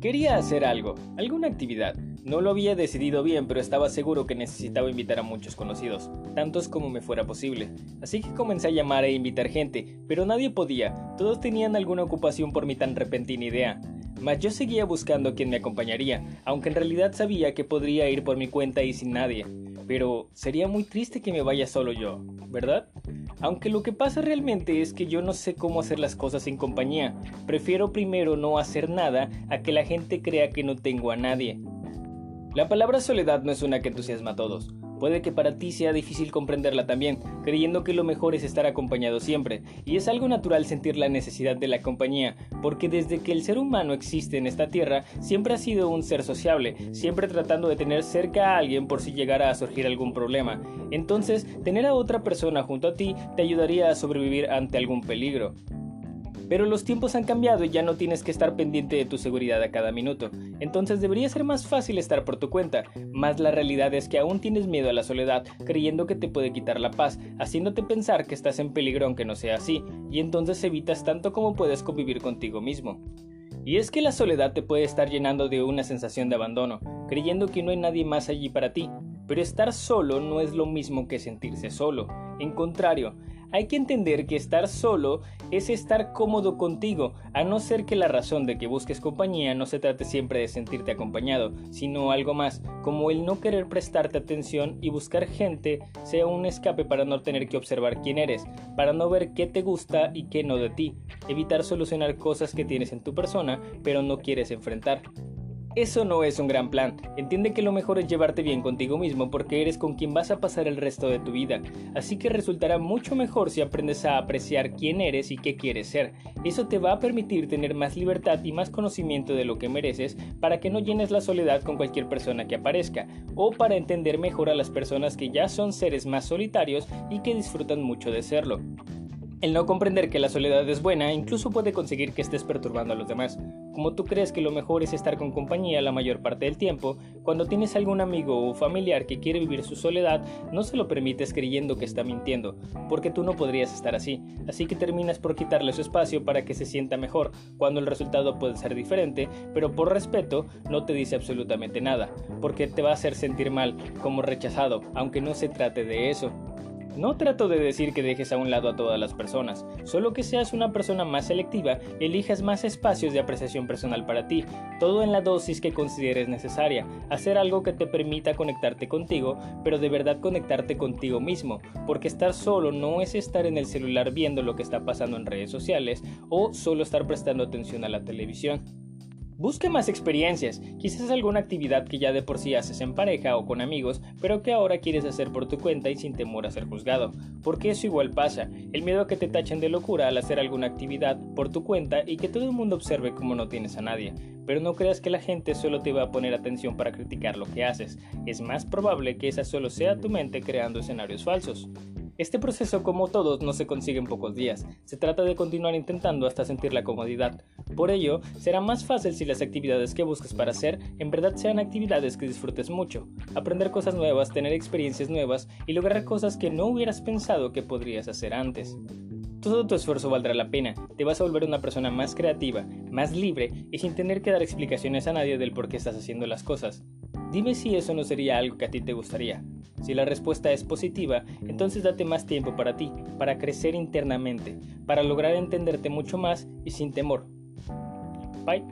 Quería hacer algo, alguna actividad. No lo había decidido bien, pero estaba seguro que necesitaba invitar a muchos conocidos, tantos como me fuera posible. Así que comencé a llamar e invitar gente, pero nadie podía, todos tenían alguna ocupación por mi tan repentina idea. Mas yo seguía buscando quien me acompañaría, aunque en realidad sabía que podría ir por mi cuenta y sin nadie. Pero sería muy triste que me vaya solo yo, ¿verdad? Aunque lo que pasa realmente es que yo no sé cómo hacer las cosas en compañía. Prefiero primero no hacer nada a que la gente crea que no tengo a nadie. La palabra soledad no es una que entusiasma a todos. Puede que para ti sea difícil comprenderla también, creyendo que lo mejor es estar acompañado siempre, y es algo natural sentir la necesidad de la compañía, porque desde que el ser humano existe en esta tierra, siempre ha sido un ser sociable, siempre tratando de tener cerca a alguien por si llegara a surgir algún problema. Entonces, tener a otra persona junto a ti te ayudaría a sobrevivir ante algún peligro. Pero los tiempos han cambiado y ya no tienes que estar pendiente de tu seguridad a cada minuto. Entonces debería ser más fácil estar por tu cuenta. Más la realidad es que aún tienes miedo a la soledad, creyendo que te puede quitar la paz, haciéndote pensar que estás en peligro aunque no sea así, y entonces evitas tanto como puedes convivir contigo mismo. Y es que la soledad te puede estar llenando de una sensación de abandono, creyendo que no hay nadie más allí para ti, pero estar solo no es lo mismo que sentirse solo. En contrario, hay que entender que estar solo es estar cómodo contigo, a no ser que la razón de que busques compañía no se trate siempre de sentirte acompañado, sino algo más, como el no querer prestarte atención y buscar gente sea un escape para no tener que observar quién eres, para no ver qué te gusta y qué no de ti, evitar solucionar cosas que tienes en tu persona pero no quieres enfrentar. Eso no es un gran plan. Entiende que lo mejor es llevarte bien contigo mismo porque eres con quien vas a pasar el resto de tu vida. Así que resultará mucho mejor si aprendes a apreciar quién eres y qué quieres ser. Eso te va a permitir tener más libertad y más conocimiento de lo que mereces para que no llenes la soledad con cualquier persona que aparezca o para entender mejor a las personas que ya son seres más solitarios y que disfrutan mucho de serlo. El no comprender que la soledad es buena incluso puede conseguir que estés perturbando a los demás. Como tú crees que lo mejor es estar con compañía la mayor parte del tiempo, cuando tienes algún amigo o familiar que quiere vivir su soledad, no se lo permites creyendo que está mintiendo, porque tú no podrías estar así, así que terminas por quitarle su espacio para que se sienta mejor, cuando el resultado puede ser diferente, pero por respeto no te dice absolutamente nada, porque te va a hacer sentir mal, como rechazado, aunque no se trate de eso. No trato de decir que dejes a un lado a todas las personas, solo que seas una persona más selectiva elijas más espacios de apreciación personal para ti, todo en la dosis que consideres necesaria, hacer algo que te permita conectarte contigo, pero de verdad conectarte contigo mismo, porque estar solo no es estar en el celular viendo lo que está pasando en redes sociales o solo estar prestando atención a la televisión. Busque más experiencias, quizás alguna actividad que ya de por sí haces en pareja o con amigos, pero que ahora quieres hacer por tu cuenta y sin temor a ser juzgado, porque eso igual pasa, el miedo a que te tachen de locura al hacer alguna actividad por tu cuenta y que todo el mundo observe cómo no tienes a nadie. Pero no creas que la gente solo te va a poner atención para criticar lo que haces, es más probable que esa solo sea tu mente creando escenarios falsos. Este proceso, como todos, no se consigue en pocos días. Se trata de continuar intentando hasta sentir la comodidad. Por ello, será más fácil si las actividades que busques para hacer en verdad sean actividades que disfrutes mucho. Aprender cosas nuevas, tener experiencias nuevas y lograr cosas que no hubieras pensado que podrías hacer antes. Todo tu esfuerzo valdrá la pena, te vas a volver una persona más creativa, más libre y sin tener que dar explicaciones a nadie del por qué estás haciendo las cosas. Dime si eso no sería algo que a ti te gustaría. Si la respuesta es positiva, entonces date más tiempo para ti, para crecer internamente, para lograr entenderte mucho más y sin temor. Bye.